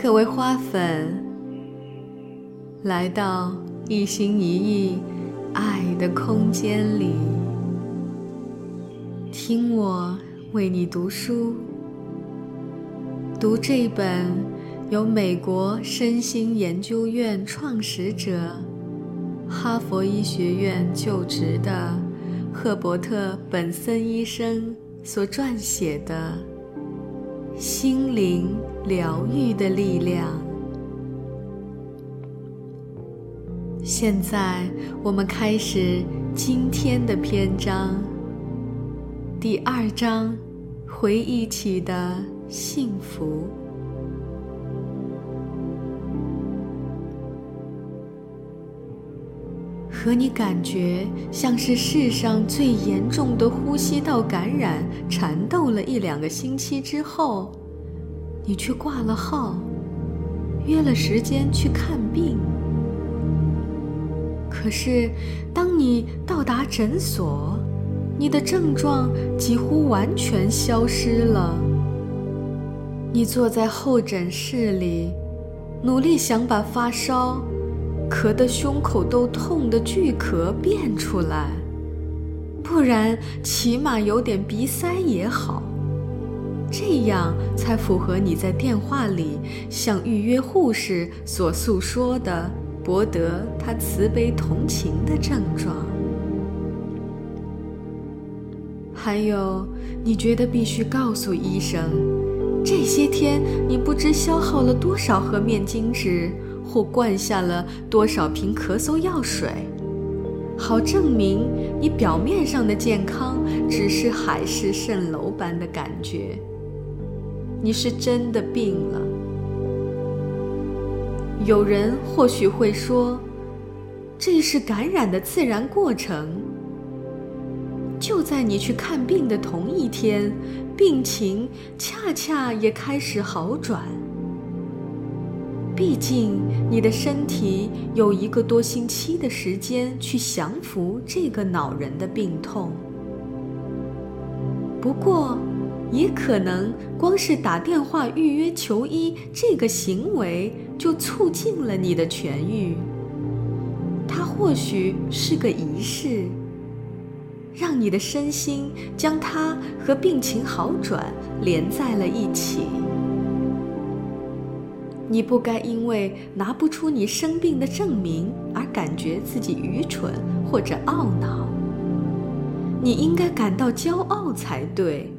各位花粉，来到一心一意爱的空间里，听我为你读书，读这本由美国身心研究院创始者、哈佛医学院就职的赫伯特·本森医生所撰写的。心灵疗愈的力量。现在，我们开始今天的篇章。第二章：回忆起的幸福。和你感觉像是世上最严重的呼吸道感染缠斗了一两个星期之后，你却挂了号，约了时间去看病。可是，当你到达诊所，你的症状几乎完全消失了。你坐在候诊室里，努力想把发烧。咳得胸口都痛的巨咳变出来，不然起码有点鼻塞也好，这样才符合你在电话里向预约护士所诉说的博得他慈悲同情的症状。还有，你觉得必须告诉医生，这些天你不知消耗了多少盒面巾纸。或灌下了多少瓶咳嗽药水，好证明你表面上的健康只是海市蜃楼般的感觉。你是真的病了。有人或许会说，这是感染的自然过程。就在你去看病的同一天，病情恰恰也开始好转。毕竟，你的身体有一个多星期的时间去降服这个恼人的病痛。不过，也可能光是打电话预约求医这个行为就促进了你的痊愈。它或许是个仪式，让你的身心将它和病情好转连在了一起。你不该因为拿不出你生病的证明而感觉自己愚蠢或者懊恼。你应该感到骄傲才对，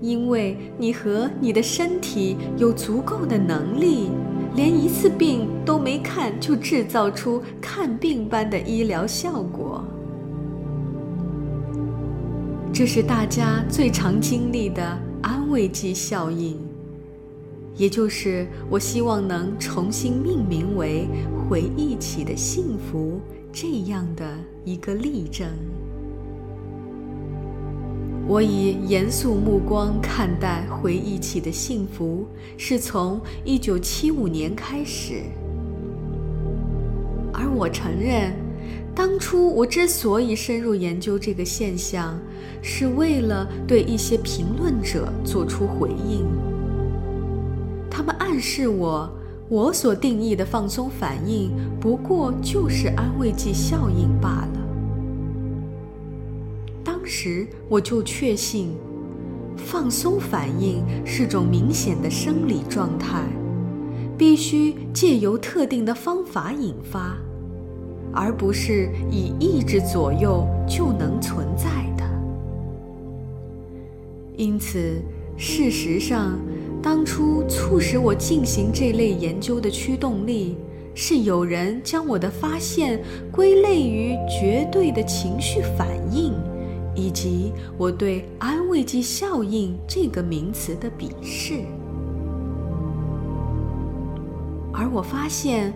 因为你和你的身体有足够的能力，连一次病都没看就制造出看病般的医疗效果。这是大家最常经历的安慰剂效应。也就是我希望能重新命名为“回忆起的幸福”这样的一个例证。我以严肃目光看待回忆起的幸福，是从1975年开始。而我承认，当初我之所以深入研究这个现象，是为了对一些评论者做出回应。他们暗示我，我所定义的放松反应不过就是安慰剂效应罢了。当时我就确信，放松反应是种明显的生理状态，必须借由特定的方法引发，而不是以意志左右就能存在的。因此，事实上。当初促使我进行这类研究的驱动力，是有人将我的发现归类于绝对的情绪反应，以及我对安慰剂效应这个名词的鄙视。而我发现，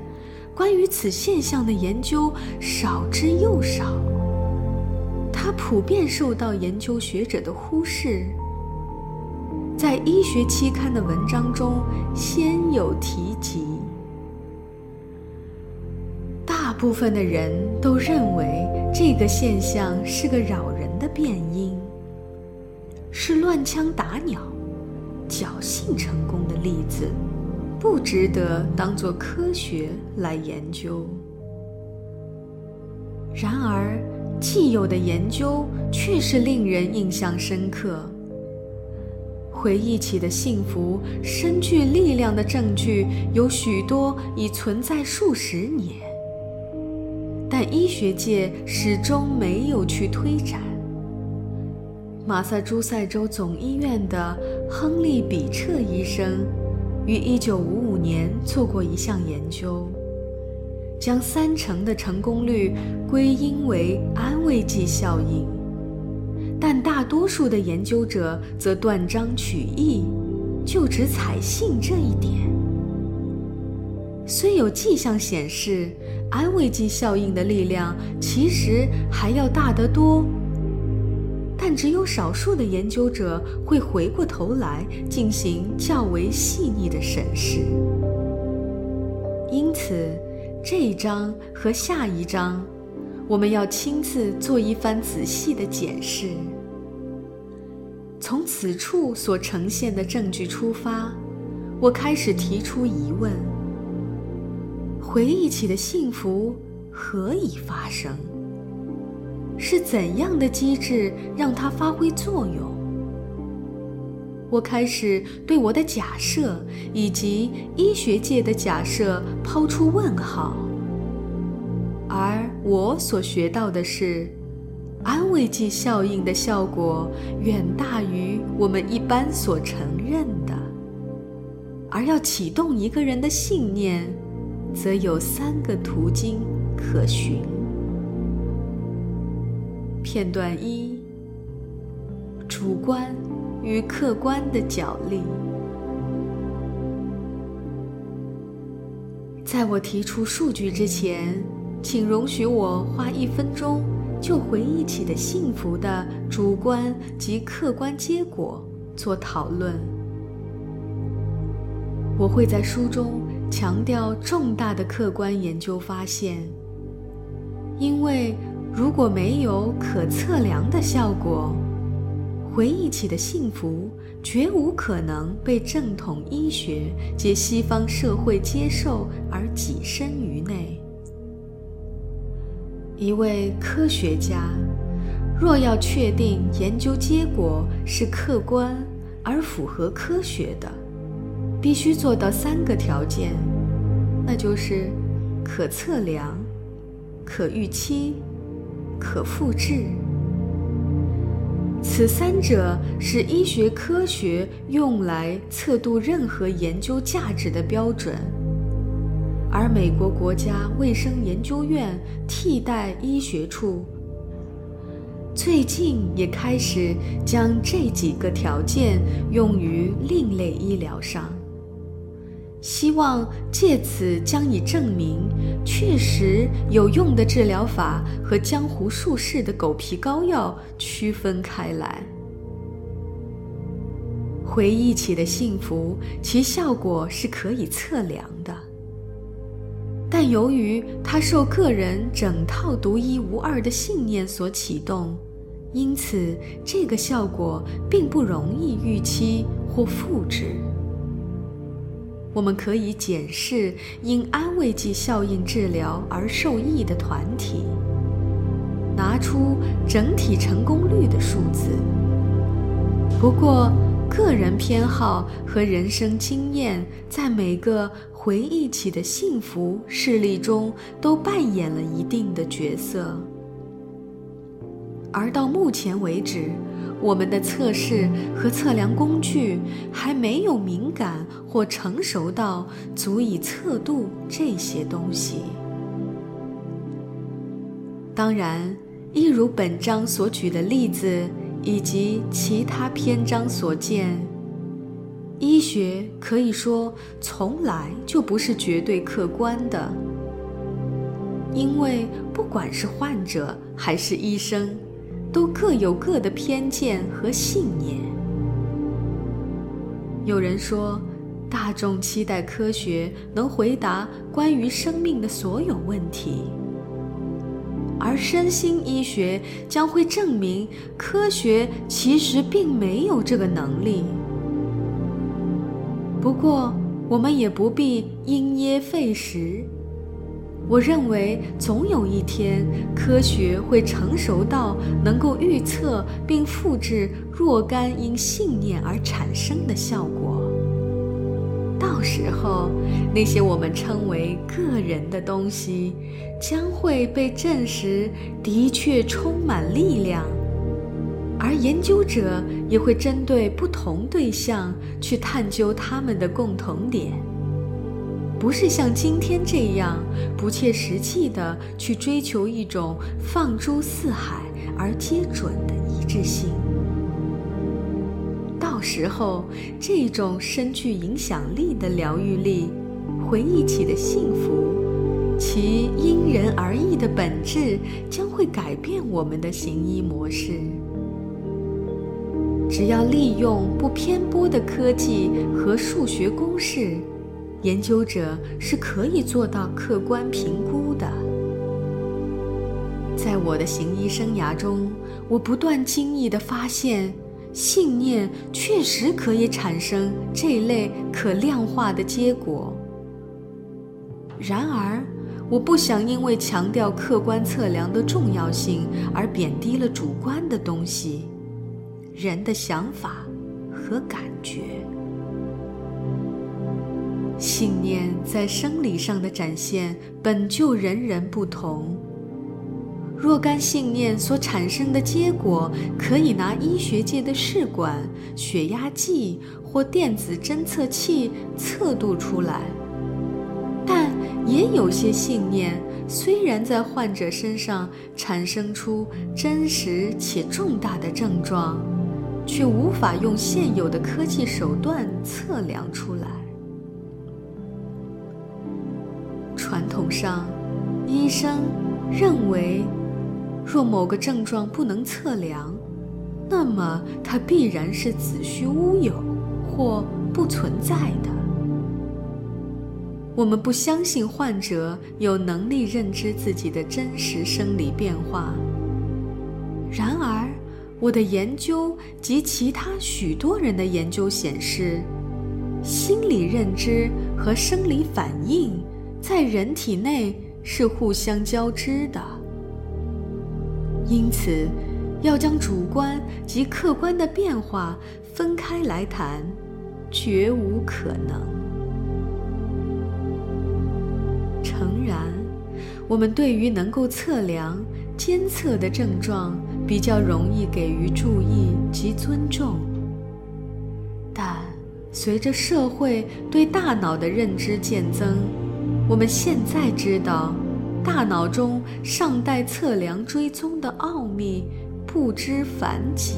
关于此现象的研究少之又少，它普遍受到研究学者的忽视。在医学期刊的文章中先有提及，大部分的人都认为这个现象是个扰人的变音，是乱枪打鸟、侥幸成功的例子。不值得当做科学来研究。然而，既有的研究却是令人印象深刻。回忆起的幸福深具力量的证据有许多，已存在数十年，但医学界始终没有去推展。马萨诸塞州总医院的亨利·比彻医生于1955年做过一项研究，将三成的成功率归因为安慰剂效应，但大多数的研究者则断章取义，就只采信这一点。虽有迹象显示安慰剂效应的力量其实还要大得多。但只有少数的研究者会回过头来进行较为细腻的审视，因此这一章和下一章，我们要亲自做一番仔细的检视。从此处所呈现的证据出发，我开始提出疑问：回忆起的幸福何以发生？是怎样的机制让它发挥作用？我开始对我的假设以及医学界的假设抛出问号，而我所学到的是，安慰剂效应的效果远大于我们一般所承认的，而要启动一个人的信念，则有三个途径可循。片段一：主观与客观的角力。在我提出数据之前，请容许我花一分钟就回忆起的幸福的主观及客观结果做讨论。我会在书中强调重大的客观研究发现，因为。如果没有可测量的效果，回忆起的幸福绝无可能被正统医学及西方社会接受而跻身于内。一位科学家若要确定研究结果是客观而符合科学的，必须做到三个条件，那就是可测量、可预期。可复制，此三者是医学科学用来测度任何研究价值的标准，而美国国家卫生研究院替代医学处最近也开始将这几个条件用于另类医疗上。希望借此将以证明确实有用的治疗法和江湖术士的狗皮膏药区分开来。回忆起的幸福，其效果是可以测量的，但由于它受个人整套独一无二的信念所启动，因此这个效果并不容易预期或复制。我们可以检视因安慰剂效应治疗而受益的团体，拿出整体成功率的数字。不过，个人偏好和人生经验在每个回忆起的幸福事例中都扮演了一定的角色。而到目前为止，我们的测试和测量工具还没有敏感或成熟到足以测度这些东西。当然，一如本章所举的例子以及其他篇章所见，医学可以说从来就不是绝对客观的，因为不管是患者还是医生。都各有各的偏见和信念。有人说，大众期待科学能回答关于生命的所有问题，而身心医学将会证明科学其实并没有这个能力。不过，我们也不必因噎废食。我认为，总有一天，科学会成熟到能够预测并复制若干因信念而产生的效果。到时候，那些我们称为个人的东西，将会被证实的确充满力量，研究者也会针对不同对象去探究他们的共同点。不是像今天这样不切实际的去追求一种放诸四海而皆准的一致性。到时候，这种深具影响力的疗愈力，回忆起的幸福，其因人而异的本质，将会改变我们的行医模式。只要利用不偏颇的科技和数学公式。研究者是可以做到客观评估的。在我的行医生涯中，我不断惊异地发现，信念确实可以产生这类可量化的结果。然而，我不想因为强调客观测量的重要性而贬低了主观的东西，人的想法和感觉。信念在生理上的展现本就人人不同。若干信念所产生的结果，可以拿医学界的试管、血压计或电子侦测器测度出来。但也有些信念，虽然在患者身上产生出真实且重大的症状，却无法用现有的科技手段测量出来。传统上，医生认为，若某个症状不能测量，那么它必然是子虚乌有或不存在的。我们不相信患者有能力认知自己的真实生理变化。然而，我的研究及其他许多人的研究显示，心理认知和生理反应。在人体内是互相交织的，因此，要将主观及客观的变化分开来谈，绝无可能。诚然，我们对于能够测量、监测的症状比较容易给予注意及尊重，但随着社会对大脑的认知渐增，我们现在知道，大脑中尚待测量追踪的奥秘不知凡几。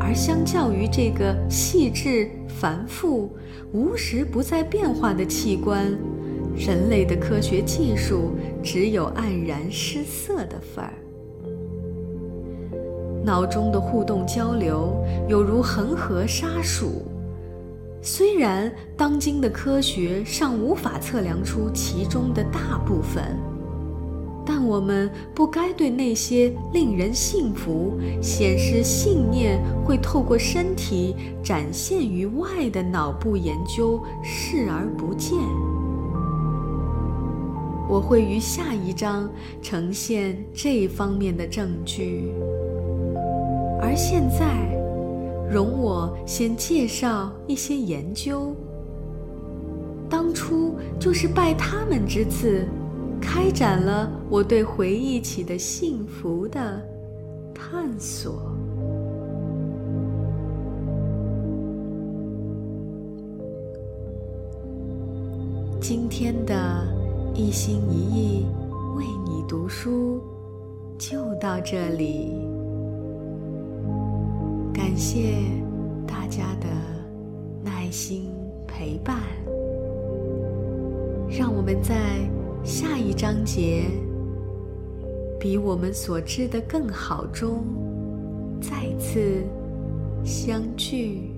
而相较于这个细致繁复、无时不在变化的器官，人类的科学技术只有黯然失色的份儿。脑中的互动交流有如恒河沙数。虽然当今的科学尚无法测量出其中的大部分，但我们不该对那些令人信服、显示信念会透过身体展现于外的脑部研究视而不见。我会于下一章呈现这方面的证据，而现在。容我先介绍一些研究。当初就是拜他们之赐，开展了我对回忆起的幸福的探索。今天的一心一意为你读书，就到这里。感谢大家的耐心陪伴，让我们在下一章节比我们所知的更好中再次相聚。